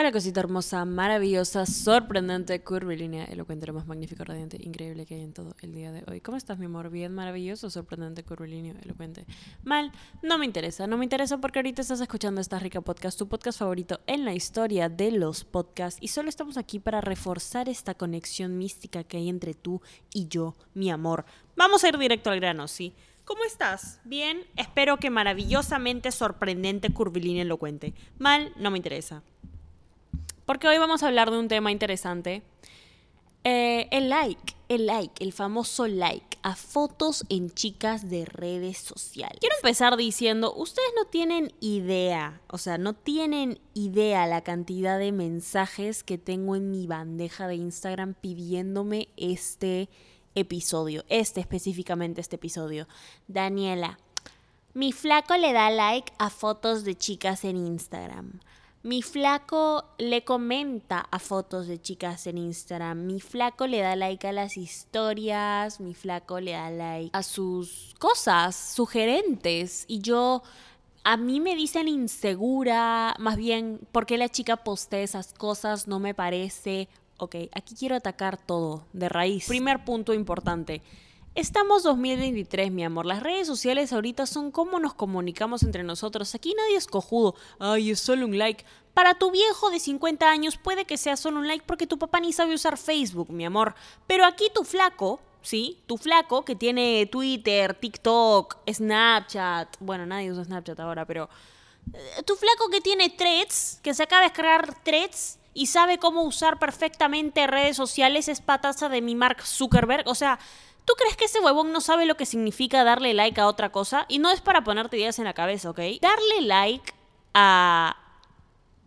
Hola cosita hermosa, maravillosa, sorprendente, curvilínea, elocuente, lo más magnífico, radiante, increíble que hay en todo el día de hoy. ¿Cómo estás, mi amor? Bien, maravilloso, sorprendente, curvilíneo, elocuente. Mal, no me interesa, no me interesa porque ahorita estás escuchando esta rica podcast, tu podcast favorito en la historia de los podcasts y solo estamos aquí para reforzar esta conexión mística que hay entre tú y yo, mi amor. Vamos a ir directo al grano, ¿sí? ¿Cómo estás? Bien, espero que maravillosamente sorprendente, curvilíneo, elocuente. Mal, no me interesa. Porque hoy vamos a hablar de un tema interesante. Eh, el like, el like, el famoso like a fotos en chicas de redes sociales. Quiero empezar diciendo, ustedes no tienen idea, o sea, no tienen idea la cantidad de mensajes que tengo en mi bandeja de Instagram pidiéndome este episodio, este específicamente este episodio. Daniela, mi flaco le da like a fotos de chicas en Instagram. Mi flaco le comenta a fotos de chicas en Instagram. Mi flaco le da like a las historias. Mi flaco le da like a sus cosas sugerentes. Y yo, a mí me dicen insegura. Más bien, porque la chica postea esas cosas? No me parece. Ok, aquí quiero atacar todo de raíz. Primer punto importante. Estamos 2023, mi amor. Las redes sociales ahorita son cómo nos comunicamos entre nosotros. Aquí nadie es cojudo. Ay, es solo un like. Para tu viejo de 50 años puede que sea solo un like porque tu papá ni sabe usar Facebook, mi amor. Pero aquí tu flaco, ¿sí? Tu flaco que tiene Twitter, TikTok, Snapchat. Bueno, nadie usa Snapchat ahora, pero... Eh, tu flaco que tiene threads, que se acaba de descargar threads y sabe cómo usar perfectamente redes sociales, es pataza de mi Mark Zuckerberg. O sea, ¿Tú crees que ese huevón no sabe lo que significa darle like a otra cosa? Y no es para ponerte ideas en la cabeza, ¿ok? Darle like a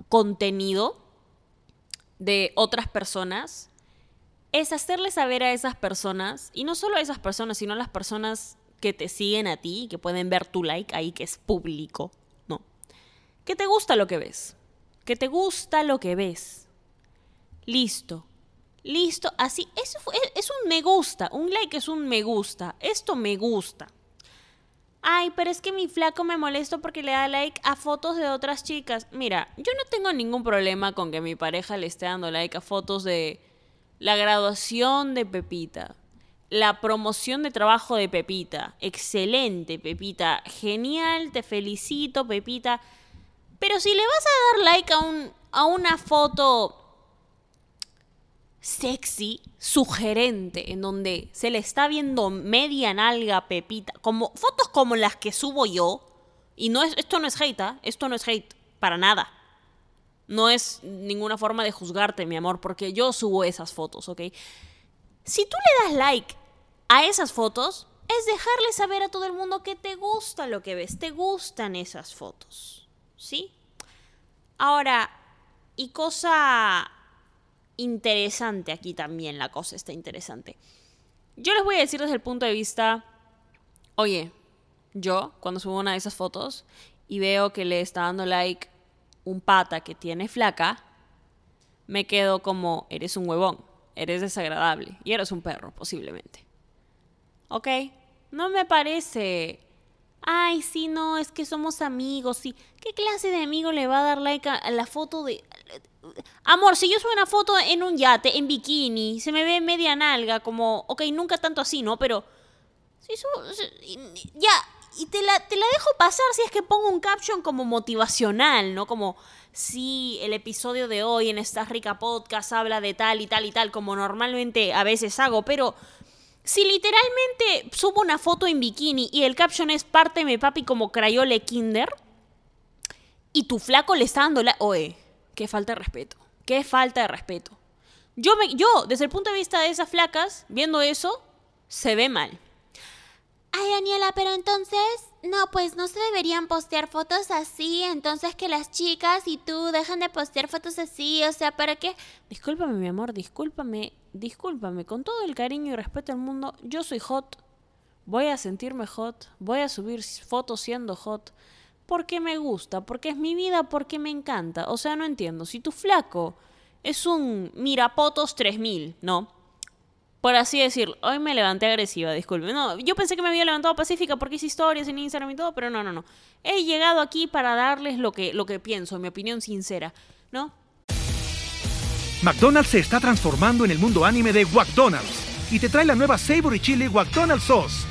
contenido de otras personas es hacerle saber a esas personas, y no solo a esas personas, sino a las personas que te siguen a ti, que pueden ver tu like ahí, que es público, ¿no? Que te gusta lo que ves. Que te gusta lo que ves. Listo. Listo, así, eso es un me gusta, un like es un me gusta, esto me gusta. Ay, pero es que mi flaco me molesta porque le da like a fotos de otras chicas. Mira, yo no tengo ningún problema con que mi pareja le esté dando like a fotos de la graduación de Pepita, la promoción de trabajo de Pepita. Excelente, Pepita. Genial, te felicito, Pepita. Pero si le vas a dar like a, un, a una foto sexy, sugerente, en donde se le está viendo media nalga Pepita, como fotos como las que subo yo. Y no es, esto no es hate, ¿ah? esto no es hate, para nada. No es ninguna forma de juzgarte, mi amor, porque yo subo esas fotos, ¿ok? Si tú le das like a esas fotos, es dejarle saber a todo el mundo que te gusta lo que ves, te gustan esas fotos, ¿sí? Ahora, y cosa interesante aquí también, la cosa está interesante. Yo les voy a decir desde el punto de vista, oye, yo cuando subo una de esas fotos y veo que le está dando like un pata que tiene flaca, me quedo como, eres un huevón, eres desagradable y eres un perro, posiblemente. ¿Ok? No me parece... Ay, sí, no, es que somos amigos, sí. ¿Qué clase de amigo le va a dar like a la foto de... Amor, si yo subo una foto en un yate, en bikini, se me ve media nalga, como, ok, nunca tanto así, ¿no? Pero... Si ya, y te la, te la dejo pasar si es que pongo un caption como motivacional, ¿no? Como, si el episodio de hoy en esta rica podcast habla de tal y tal y tal, como normalmente a veces hago, pero si literalmente subo una foto en bikini y el caption es parte de mi papi como crayole kinder, y tu flaco le está dando la... Oye, qué falta de respeto, qué falta de respeto. Yo, me, yo, desde el punto de vista de esas flacas, viendo eso, se ve mal. Ay, Daniela, pero entonces, no, pues no se deberían postear fotos así, entonces que las chicas y tú dejan de postear fotos así, o sea, ¿para qué? Discúlpame, mi amor, discúlpame, discúlpame, con todo el cariño y respeto al mundo, yo soy hot, voy a sentirme hot, voy a subir fotos siendo hot, porque me gusta, porque es mi vida, porque me encanta, o sea, no entiendo, si tu flaco es un mirapotos 3000, ¿no? por así decirlo. Hoy me levanté agresiva, disculpe. No, yo pensé que me había levantado pacífica porque hice historias en Instagram y todo, pero no, no, no. He llegado aquí para darles lo que, lo que pienso, mi opinión sincera, ¿no? McDonald's se está transformando en el mundo anime de McDonald's y te trae la nueva Savory Chili McDonald's Sauce.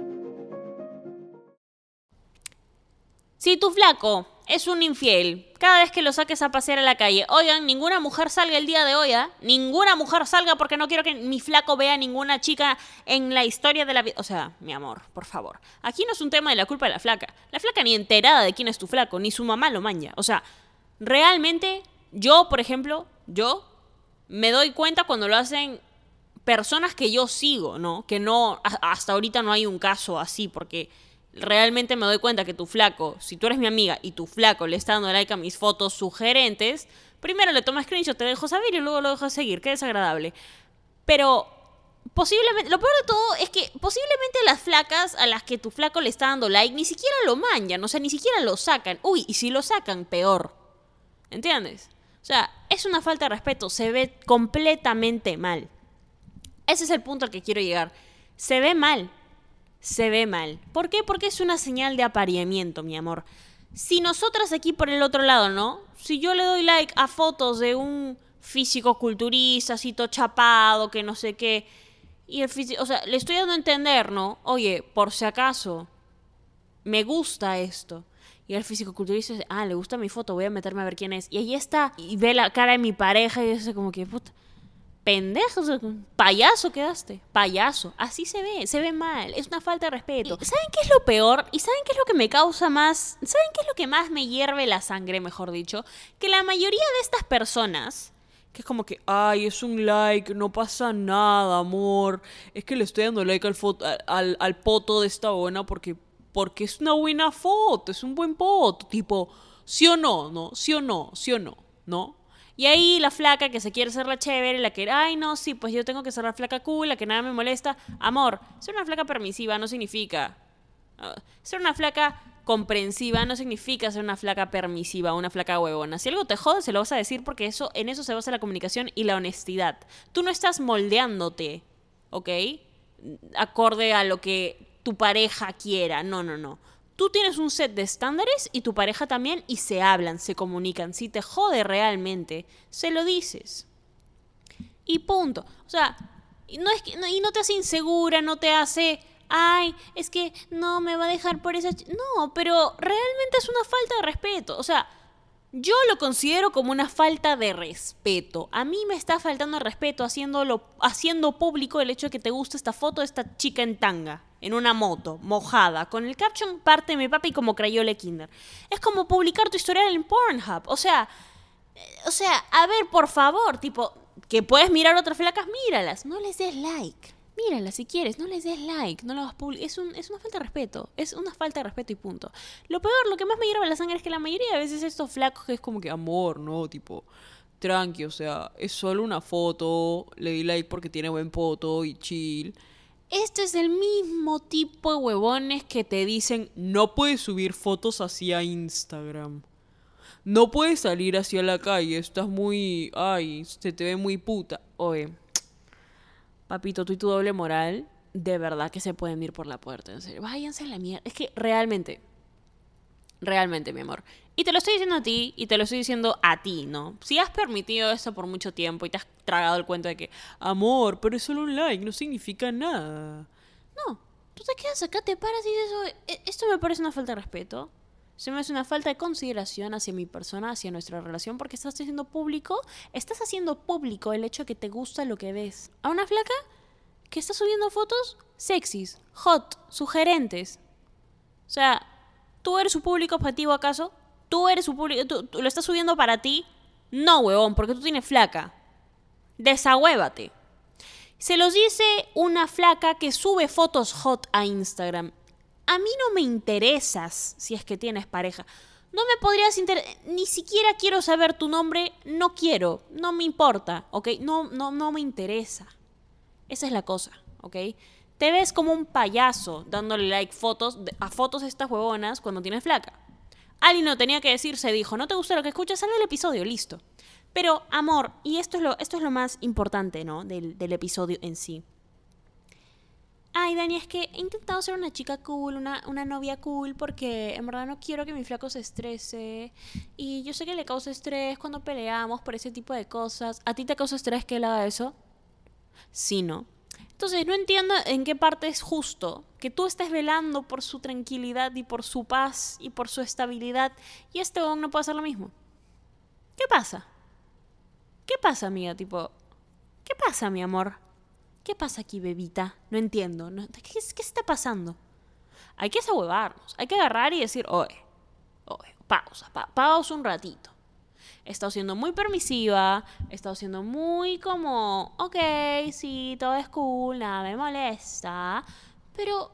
Si tu flaco es un infiel. Cada vez que lo saques a pasear a la calle, oigan, ninguna mujer salga el día de hoy, ¿ah? Ninguna mujer salga porque no quiero que mi flaco vea ninguna chica en la historia de la vida. O sea, mi amor, por favor. Aquí no es un tema de la culpa de la flaca. La flaca ni enterada de quién es tu flaco, ni su mamá lo manja. O sea, realmente, yo, por ejemplo, yo me doy cuenta cuando lo hacen personas que yo sigo, ¿no? Que no, hasta ahorita no hay un caso así, porque realmente me doy cuenta que tu flaco, si tú eres mi amiga y tu flaco le está dando like a mis fotos sugerentes, primero le tomas screenshot, te dejo saber y luego lo dejo seguir. Qué desagradable. Pero posiblemente, lo peor de todo es que posiblemente las flacas a las que tu flaco le está dando like ni siquiera lo manjan, o sea, ni siquiera lo sacan. Uy, y si lo sacan, peor. ¿Entiendes? O sea, es una falta de respeto, se ve completamente mal. Ese es el punto al que quiero llegar. Se ve mal, se ve mal. ¿Por qué? Porque es una señal de apareamiento, mi amor. Si nosotras aquí por el otro lado, ¿no? Si yo le doy like a fotos de un físico culturista, así todo chapado, que no sé qué, y el físico, o sea, le estoy dando a entender, ¿no? Oye, por si acaso, me gusta esto. Y el físico culturista dice, ah, le gusta mi foto, voy a meterme a ver quién es. Y ahí está, y ve la cara de mi pareja y dice como que, puta, pendejo, payaso quedaste, payaso, así se ve, se ve mal, es una falta de respeto. ¿Saben qué es lo peor? ¿Y saben qué es lo que me causa más? ¿Saben qué es lo que más me hierve la sangre, mejor dicho? Que la mayoría de estas personas, que es como que, ay, es un like, no pasa nada, amor, es que le estoy dando like al, foto, al, al poto de esta buena porque, porque es una buena foto, es un buen poto, tipo, sí o no, ¿no? Sí o no, sí o no, ¿no? Y ahí la flaca que se quiere ser la chévere, la que, ay, no, sí, pues yo tengo que ser la flaca cool, la que nada me molesta. Amor, ser una flaca permisiva no significa. Ah, ser una flaca comprensiva no significa ser una flaca permisiva, una flaca huevona. Si algo te jode, se lo vas a decir porque eso, en eso se basa la comunicación y la honestidad. Tú no estás moldeándote, ¿ok? Acorde a lo que tu pareja quiera. No, no, no. Tú tienes un set de estándares y tu pareja también y se hablan, se comunican. Si te jode realmente, se lo dices. Y punto. O sea, no es que, y no te hace insegura, no te hace ay, es que no me va a dejar por esa... ch-". No, pero realmente es una falta de respeto. O sea, yo lo considero como una falta de respeto. A mí me está faltando respeto haciéndolo, haciendo público el hecho de que te gusta esta foto de esta chica en tanga, en una moto, mojada, con el caption parte de mi papi como Crayole Kinder. Es como publicar tu historial en Pornhub. O sea, eh, o sea, a ver, por favor, tipo, que puedes mirar otras flacas, míralas. No les des like. Míralas si quieres, no les des like, no lo hagas público. Es, un, es una falta de respeto, es una falta de respeto y punto. Lo peor, lo que más me hierve la sangre es que la mayoría de veces estos flacos que es como que amor, ¿no? Tipo, tranqui, o sea, es solo una foto, le di like porque tiene buen foto y chill. Este es el mismo tipo de huevones que te dicen, no puedes subir fotos hacia Instagram. No puedes salir hacia la calle, estás muy... Ay, se te ve muy puta. Oye, papito, tú y tu doble moral, de verdad que se pueden ir por la puerta, en serio. Váyanse a la mierda. Es que realmente, realmente, mi amor. Y te lo estoy diciendo a ti y te lo estoy diciendo a ti, ¿no? Si has permitido esto por mucho tiempo y te has tragado el cuento de que, amor, pero es solo un like, no significa nada. No, tú te quedas acá, te paras y dices, "Oye, e- esto me parece una falta de respeto. Se me hace una falta de consideración hacia mi persona, hacia nuestra relación, porque estás haciendo público, estás haciendo público el hecho de que te gusta lo que ves. A una flaca que está subiendo fotos sexys, hot, sugerentes. O sea, ¿tú eres su público objetivo acaso? ¿Tú eres su público? ¿Tú, lo estás subiendo para ti? No, huevón, porque tú tienes flaca. Desahuévate. Se los dice una flaca que sube fotos hot a Instagram. A mí no me interesas si es que tienes pareja. No me podrías interesar, ni siquiera quiero saber tu nombre, no quiero, no me importa, ¿ok? No, no, no me interesa. Esa es la cosa, ¿ok? Te ves como un payaso dándole like fotos a fotos estas huevonas cuando tienes flaca. Alguien no tenía que decir, se dijo, no te gusta lo que escuchas, sale el episodio, listo. Pero, amor, y esto es lo, esto es lo más importante, ¿no? Del, del episodio en sí. Ay, Dani, es que he intentado ser una chica cool, una, una novia cool, porque en verdad no quiero que mi flaco se estrese. Y yo sé que le causa estrés cuando peleamos por ese tipo de cosas. ¿A ti te causa estrés que él haga eso? Sí, ¿no? Entonces, no entiendo en qué parte es justo que tú estés velando por su tranquilidad y por su paz y por su estabilidad y este huevón no puede hacer lo mismo. ¿Qué pasa? ¿Qué pasa, amiga? Tipo, ¿qué pasa, mi amor? ¿Qué pasa aquí, bebita? No entiendo. no- ¿Qué, qué está pasando? Hay que desahuevarnos. Hay que agarrar y decir, oye, oye, pausa, pa- pausa un ratito. He estado siendo muy permisiva, he estado siendo muy como, ok, sí, todo es cool, nada me molesta. Pero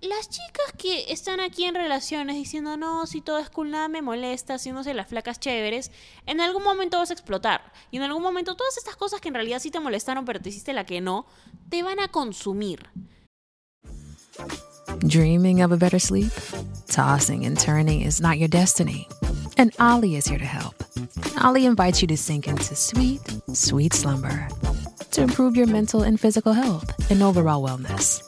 las chicas que están aquí en relaciones diciendo, no, si todo es cool, nada me molesta, haciéndose las flacas chéveres, en algún momento vas a explotar. Y en algún momento todas estas cosas que en realidad sí te molestaron, pero te hiciste la que no, te van a consumir. Dreaming of a better sleep? Tossing and turning is not your destiny. And Ollie is here to help. Ollie invites you to sink into sweet, sweet slumber to improve your mental and physical health and overall wellness.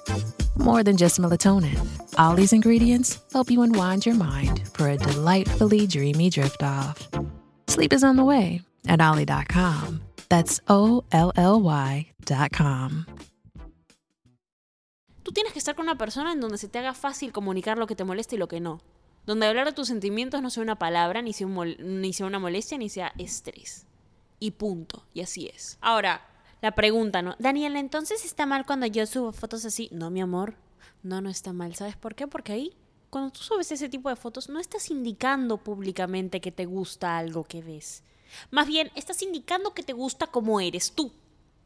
More than just melatonin, Ollie's ingredients help you unwind your mind for a delightfully dreamy drift off. Sleep is on the way at Ollie.com. That's O L L Y.com. Tú tienes que estar con una persona en donde se te haga fácil comunicar lo que te molesta y lo que no. Donde hablar de tus sentimientos no sea una palabra, ni sea, una molestia, ni sea estrés. Y punto. Y así es. Ahora, la pregunta, ¿no? Daniela, ¿entonces está mal cuando yo subo fotos así? No, mi amor. No, no está mal. ¿Sabes por qué? Porque ahí, cuando tú subes ese tipo de fotos, no estás indicando públicamente que te gusta algo que ves. Más bien, estás indicando que te gusta como eres tú,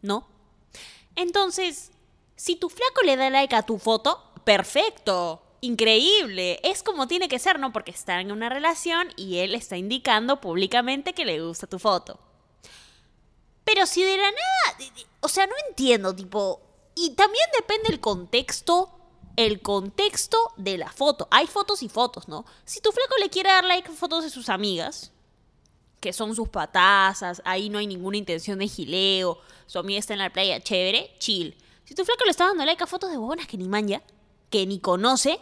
¿no? Entonces, si tu flaco le da like a tu foto, perfecto, increíble, es como tiene que ser, ¿no? Porque están en una relación y él está indicando públicamente que le gusta tu foto. Pero si de la nada, o sea, no entiendo, tipo, y también depende el contexto, el contexto de la foto. Hay fotos y fotos, ¿no? Si tu flaco le quiere dar like a fotos de sus amigas, que son sus patazas, ahí no hay ninguna intención de gileo, su amiga está en la playa, chévere, chill. Si tu flaco le está dando like a fotos de huevonas que ni manja, que ni conoce,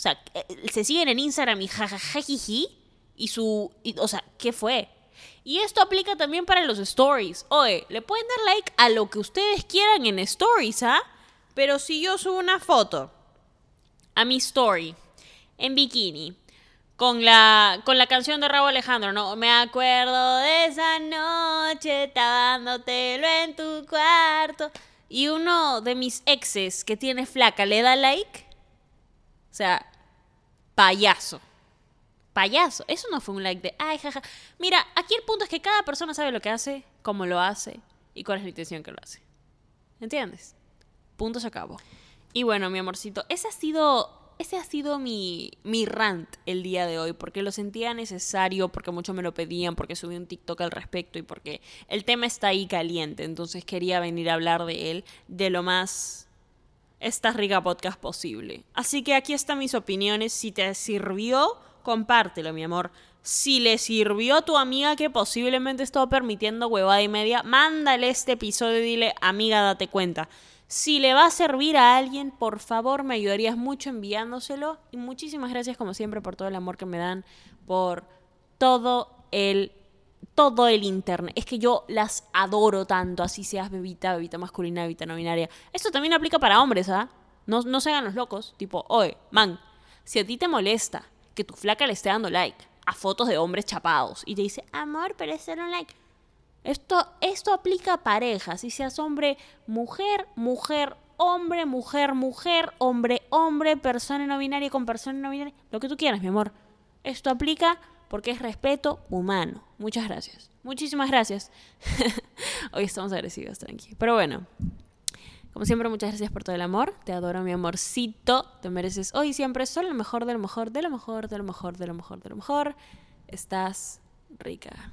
o sea, eh, se siguen en Instagram y jajajajiji, y su, o sea, ¿qué fue? Y esto aplica también para los stories. Oye, le pueden dar like a lo que ustedes quieran en stories, ¿ah? Pero si yo subo una foto a mi story en bikini con la, con la canción de Rabo Alejandro, ¿no? Me acuerdo de esa noche, dándotelo en tu cuarto. Y uno de mis exes que tiene flaca le da like. O sea, payaso. Payaso. Eso no fue un like de, ay, jaja. Mira, aquí el punto es que cada persona sabe lo que hace, cómo lo hace y cuál es la intención que lo hace. ¿Entiendes? Punto se acabó. Y bueno, mi amorcito, ese ha sido, ese ha sido mi, mi rant el día de hoy, porque lo sentía necesario, porque muchos me lo pedían, porque subí un TikTok al respecto y porque el tema está ahí caliente. Entonces quería venir a hablar de él de lo más esta rica podcast posible. Así que aquí están mis opiniones. Si te sirvió, compártelo, mi amor. Si le sirvió a tu amiga que posiblemente está permitiendo huevada y media, mándale este episodio y dile, amiga, date cuenta. Si le va a servir a alguien, por favor, me ayudarías mucho enviándoselo. Y muchísimas gracias, como siempre, por todo el amor que me dan, por todo el todo el internet. Es que yo las adoro tanto, así seas bebita, bebita masculina, bebita no binaria. Esto también aplica para hombres, ¿ah? No, no se hagan los locos. Tipo, oye, man, si a ti te molesta que tu flaca le esté dando like a fotos de hombres chapados y te dice, amor, pero es solo un like. Esto, esto aplica a parejas, si seas hombre, mujer, mujer, hombre, mujer, mujer, hombre, hombre, persona no binaria con persona no binaria, lo que tú quieras, mi amor. Esto aplica porque es respeto humano. Muchas gracias. Muchísimas gracias. Hoy estamos agresivos, tranqui. Pero bueno, como siempre, muchas gracias por todo el amor. Te adoro, mi amorcito. Te mereces hoy siempre solo lo mejor, de lo mejor, de lo mejor, de lo mejor, de lo mejor, de lo mejor. Estás rica.